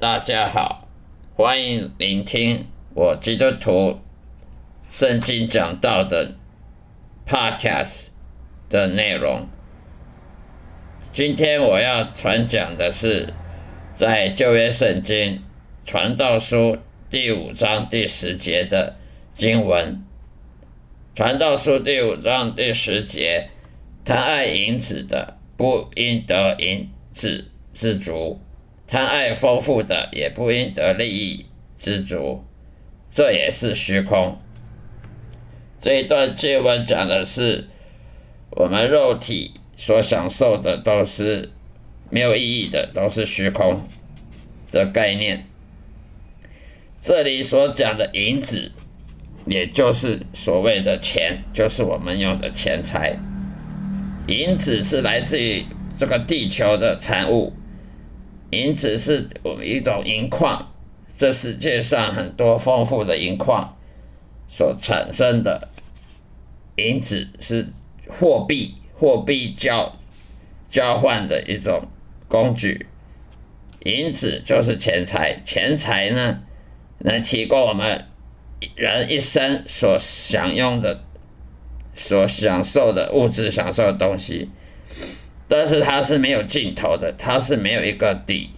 大家好，欢迎聆听我基督徒圣经讲道的 Podcast 的内容。今天我要传讲的是在旧约圣经传道书第五章第十节的经文。传道书第五章第十节：贪爱银子的，不应得银子知足；贪爱丰富的，也不应得利益知足。这也是虚空。这一段经文讲的是，我们肉体所享受的都是没有意义的，都是虚空的概念。这里所讲的银子。也就是所谓的钱，就是我们用的钱财。银子是来自于这个地球的产物，银子是我们一种银矿，这世界上很多丰富的银矿所产生的银子是货币，货币交交换的一种工具。银子就是钱财，钱财呢能提供我们。人一生所享用的、所享受的物质享受的东西，但是它是没有尽头的，它是没有一个底。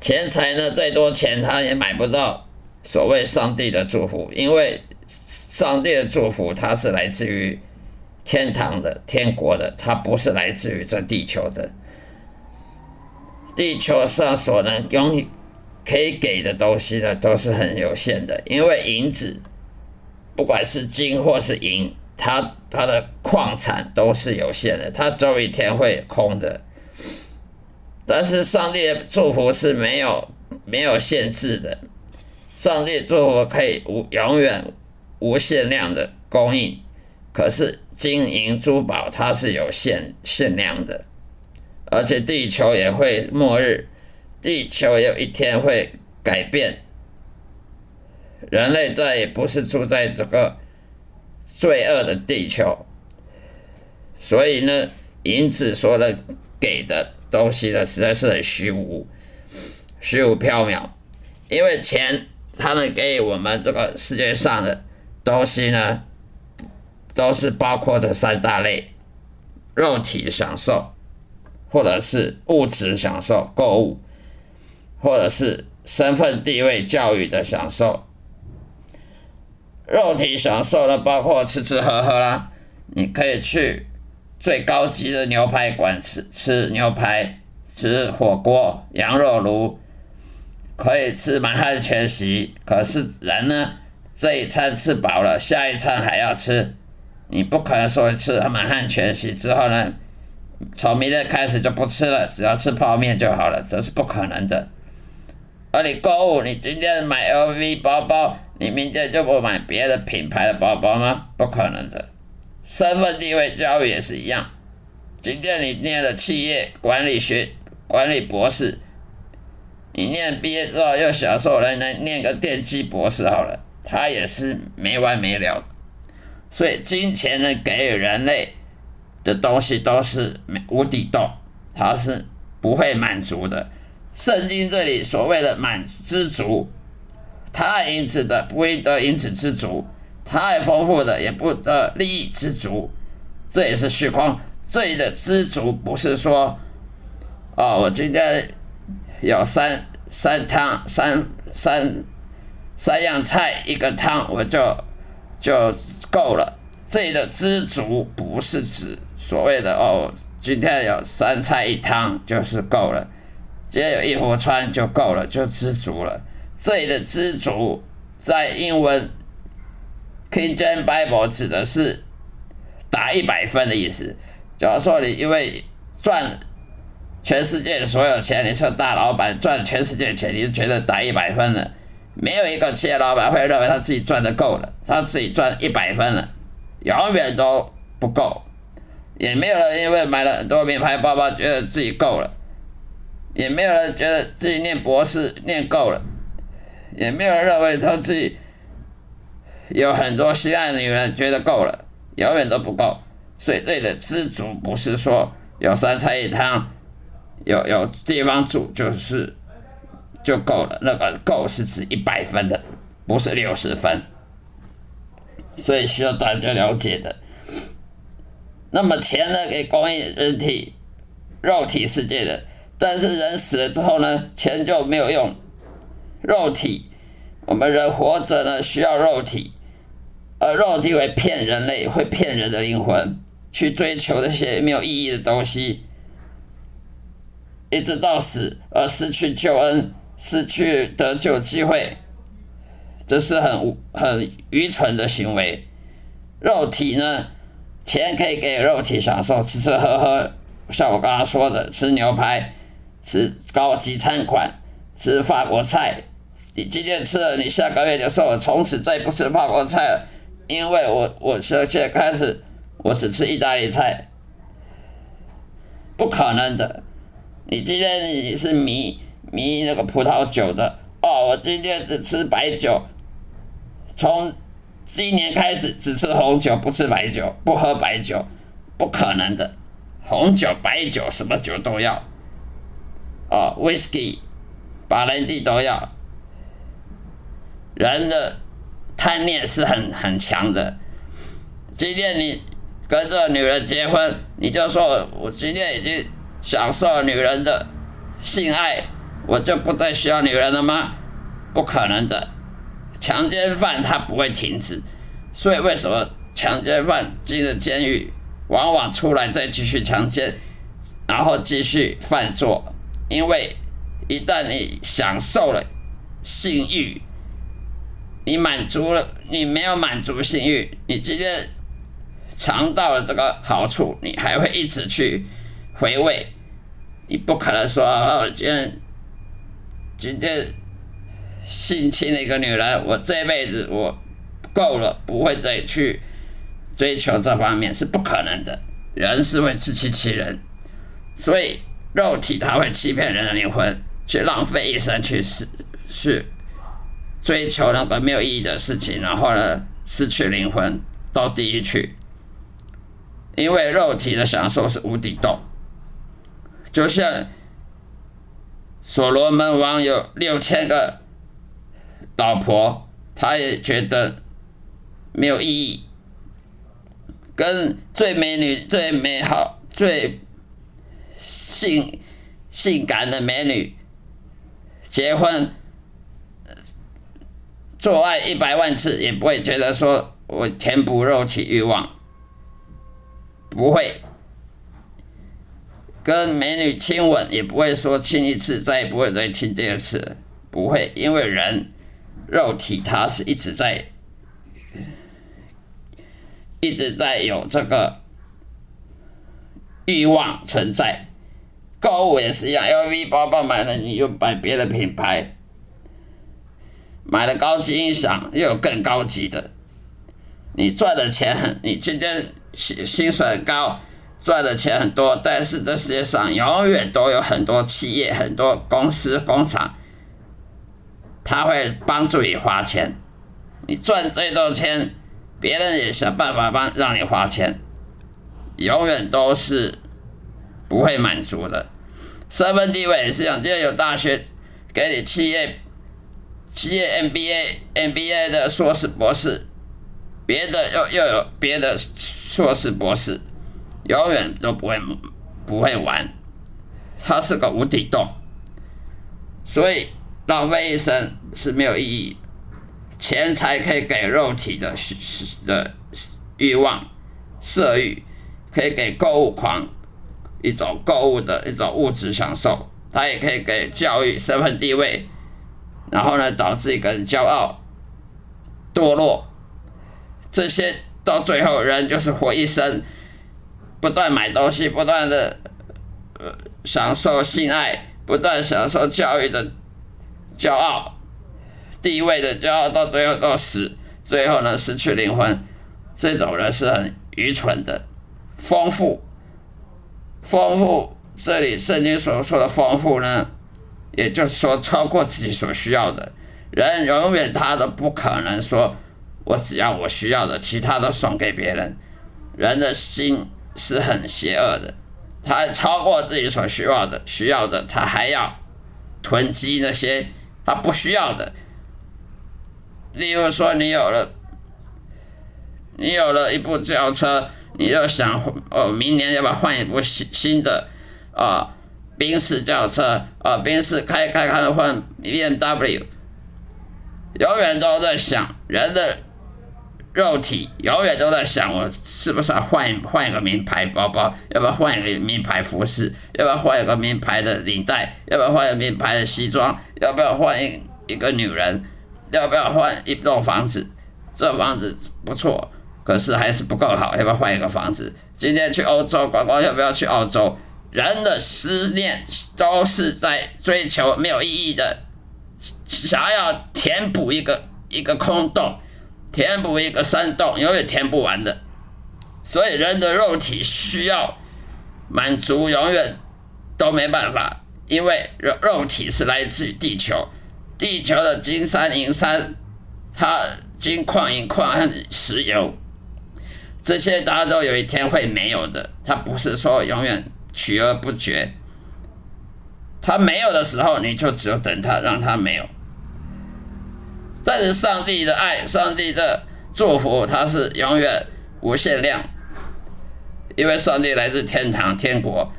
钱财呢，再多钱，它也买不到所谓上帝的祝福，因为上帝的祝福它是来自于天堂的、天国的，它不是来自于这地球的。地球上所能拥可以给的东西呢，都是很有限的，因为银子，不管是金或是银，它它的矿产都是有限的，它总有一天会空的。但是上帝的祝福是没有没有限制的，上帝祝福可以无永远无限量的供应，可是金银珠宝它是有限限量的，而且地球也会末日。地球也有一天会改变，人类再也不是住在这个罪恶的地球，所以呢，银子说的给的东西呢，实在是很虚无、虚无缥缈。因为钱，它能给我们这个世界上的东西呢，都是包括这三大类：肉体享受，或者是物质享受、购物。或者是身份地位、教育的享受，肉体享受呢，包括吃吃喝喝啦。你可以去最高级的牛排馆吃吃牛排，吃火锅、羊肉炉，可以吃满汉全席。可是人呢，这一餐吃饱了，下一餐还要吃，你不可能说吃满汉全席之后呢，从明天开始就不吃了，只要吃泡面就好了，这是不可能的。而你购物，你今天买 LV 包包，你明天就不买别的品牌的包包吗？不可能的。身份地位教育也是一样。今天你念了企业管理学管理博士，你念毕业之后又享受来来念个电机博士好了，他也是没完没了。所以金钱呢，给予人类的东西都是无底洞，它是不会满足的。圣经这里所谓的满知足，太因此的不应得因此知足，太丰富的也不得利益知足，这也是虚空。这里的知足不是说，哦，我今天有三三汤三三三样菜一个汤我就就够了。这里的知足不是指所谓的哦，今天有三菜一汤就是够了。只要有衣服穿就够了，就知足了。这里的知足，在英文 King James Bible 指的是打一百分的意思。假如说你因为赚全世界的所有钱，你是大老板赚全世界的钱，你就觉得打一百分了。没有一个企业老板会认为他自己赚的够了，他自己赚一百分了，永远都不够。也没有人因为买了很多名牌包包，觉得自己够了。也没有人觉得自己念博士念够了，也没有认为他自己有很多心爱的女人觉得够了，永远都不够。所以这里的知足不是说有三菜一汤有有地方住就是就够了。那个够是指一百分的，不是六十分，所以需要大家了解的。那么钱呢，给供应人体肉体世界的，但是人死了之后呢，钱就没有用。肉体，我们人活着呢，需要肉体，而肉体会骗人类，会骗人的灵魂，去追求那些没有意义的东西，一直到死而失去救恩，失去得救机会，这是很很愚蠢的行为。肉体呢？钱可以给肉体享受，吃吃喝喝，像我刚刚说的，吃牛排，吃高级餐馆，吃法国菜。你今天吃了，你下个月就说：“我，从此再不吃法国菜了，因为我我现在开始，我只吃意大利菜，不可能的。你今天你是迷迷那个葡萄酒的，哦，我今天只吃白酒，从。今年开始只吃红酒，不吃白酒，不喝白酒，不可能的。红酒、白酒，什么酒都要。哦，whisky，把人地都要。人的贪念是很很强的。今天你跟这个女人结婚，你就说我今天已经享受女人的性爱，我就不再需要女人了吗？不可能的。强奸犯他不会停止，所以为什么强奸犯进了监狱，往往出来再继续强奸，然后继续犯错？因为一旦你享受了性欲，你满足了，你没有满足性欲，你今天尝到了这个好处，你还会一直去回味，你不可能说哦，今天今天。性侵了一个女人，我这辈子我够了，不会再去追求这方面，是不可能的。人是会自欺欺人，所以肉体它会欺骗人的灵魂，去浪费一生去是去追求那个没有意义的事情，然后呢失去灵魂到地狱去。因为肉体的享受是无底洞，就像所罗门王有六千个。老婆，他也觉得没有意义。跟最美女、最美好、最性性感的美女结婚，做爱一百万次也不会觉得说我填补肉体欲望，不会。跟美女亲吻也不会说亲一次再也不会再亲第二次，不会，因为人。肉体它是一直在，一直在有这个欲望存在。购物也是一样，LV 包包买了，你又买别的品牌，买了高级音响，又有更高级的。你赚的钱很，你今天薪薪水很高，赚的钱很多，但是这世界上永远都有很多企业、很多公司、工厂。他会帮助你花钱，你赚最多钱，别人也想办法帮让你花钱，永远都是不会满足的。身份地位也是一样，今天有大学给你企业企业 MBA MBA 的硕士博士，别的又又有别的硕士博士，永远都不会不会玩，它是个无底洞，所以。浪费一生是没有意义，钱财可以给肉体的的欲望、色欲，可以给购物狂一种购物的一种物质享受，它也可以给教育、身份地位，然后呢导致一个人骄傲、堕落，这些到最后人就是活一生，不断买东西，不断的呃享受性爱，不断享受教育的。骄傲、地位的骄傲，到最后到死，最后呢失去灵魂，这种人是很愚蠢的。丰富，丰富，这里圣经所说的丰富呢，也就是说超过自己所需要的。人永远他都不可能说，我只要我需要的，其他都送给别人。人的心是很邪恶的，他超过自己所需要的，需要的他还要囤积那些他不需要的。例如说，你有了，你有了一部轿车，你就想哦，明年要不要换一部新新的啊，宾士轿车啊，宾士开开开换 B M W，永远都在想人的。肉体永远都在想，我是不是要换换一个名牌包包？要不要换一个名牌服饰？要不要换一个名牌的领带？要不要换一个名牌的西装？要不要换一一个女人？要不要换一栋房子？这房子不错，可是还是不够好，要不要换一个房子？今天去欧洲观光，要不要去澳洲？人的思念都是在追求没有意义的，想要填补一个一个空洞。填补一个山洞，永远填不完的。所以人的肉体需要满足，永远都没办法，因为肉肉体是来自于地球，地球的金山银山，它金矿银矿和石油，这些大家都有一天会没有的。它不是说永远取而不绝，他没有的时候，你就只有等他，让他没有。但是上帝的爱，上帝的祝福，它是永远无限量，因为上帝来自天堂天国，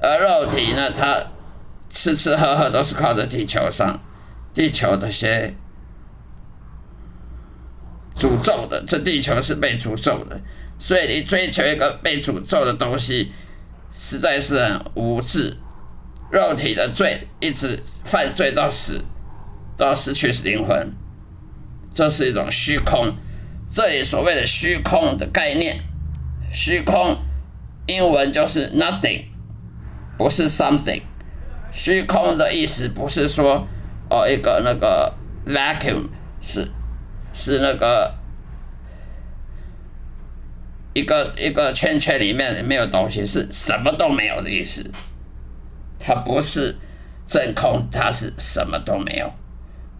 而肉体呢，它吃吃喝喝都是靠着地球上，地球这些诅咒的，这地球是被诅咒的，所以你追求一个被诅咒的东西，实在是很无知，肉体的罪一直犯罪到死。到失去灵魂，这是一种虚空。这里所谓的虚空的概念，虚空英文就是 nothing，不是 something。虚空的意思不是说哦一个那个 vacuum 是是那个一个一个圈圈里面没有东西，是什么都没有的意思。它不是真空，它是什么都没有。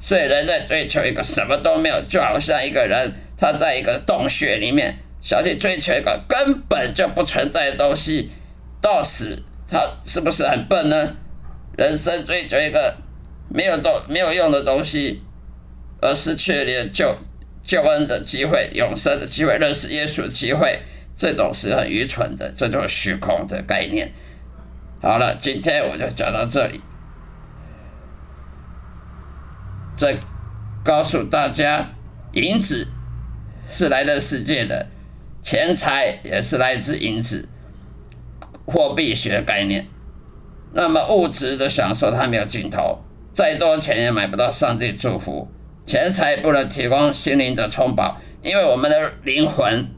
所以人在追求一个什么都没有，就好像一个人他在一个洞穴里面，想去追求一个根本就不存在的东西，到死他是不是很笨呢？人生追求一个没有东没有用的东西，而失去了救救恩的机会、永生的机会、认识耶稣的机会，这种是很愚蠢的，这就是虚空的概念。好了，今天我就讲到这里。再告诉大家，银子是来自世界的，钱财也是来自银子，货币学概念。那么物质的享受它没有尽头，再多钱也买不到上帝祝福，钱财不能提供心灵的充饱，因为我们的灵魂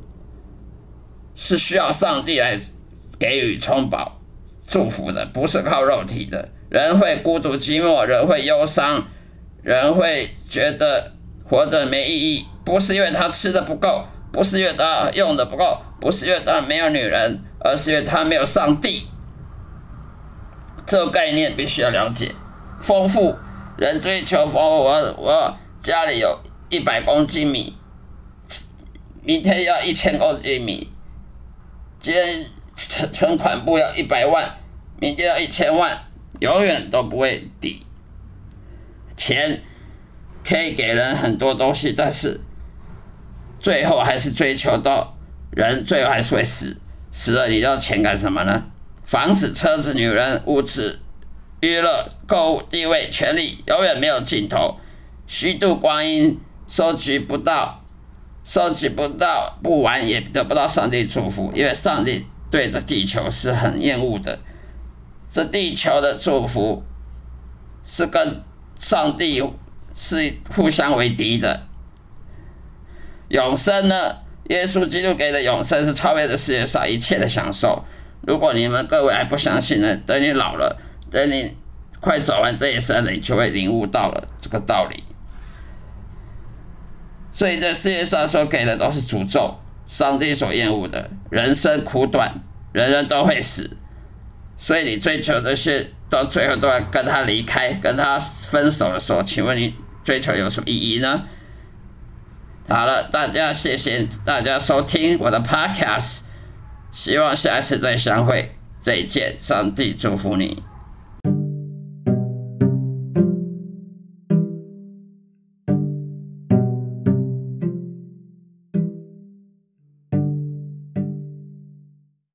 是需要上帝来给予充饱祝福的，不是靠肉体的。人会孤独寂寞，人会忧伤。人会觉得活着没意义，不是因为他吃的不够，不是因为他用的不够，不是因为他没有女人，而是因为他没有上帝。这个概念必须要了解。丰富，人追求丰富。我我家里有一百公斤米，明天要一千公斤米。今天存存款不要一百万，明天要一千万，永远都不会抵。钱可以给人很多东西，但是最后还是追求到人，最后还是会死。死了，你要钱干什么呢？房子、车子、女人、物质、娱乐、购物、地位、权利，永远没有尽头。虚度光阴，收集不到，收集不到，不玩也得不到上帝祝福，因为上帝对着地球是很厌恶的。这地球的祝福是跟。上帝是互相为敌的。永生呢？耶稣基督给的永生是超越了世界上一切的享受。如果你们各位还不相信呢，等你老了，等你快走完这一生了，你就会领悟到了这个道理。所以，这世界上所给的都是诅咒，上帝所厌恶的。人生苦短，人人都会死，所以你追求这些。到最后都要跟他离开，跟他分手的时候，请问你追求有什么意义呢？好了，大家谢谢大家收听我的 podcast，希望下一次再相会。再见，上帝祝福你。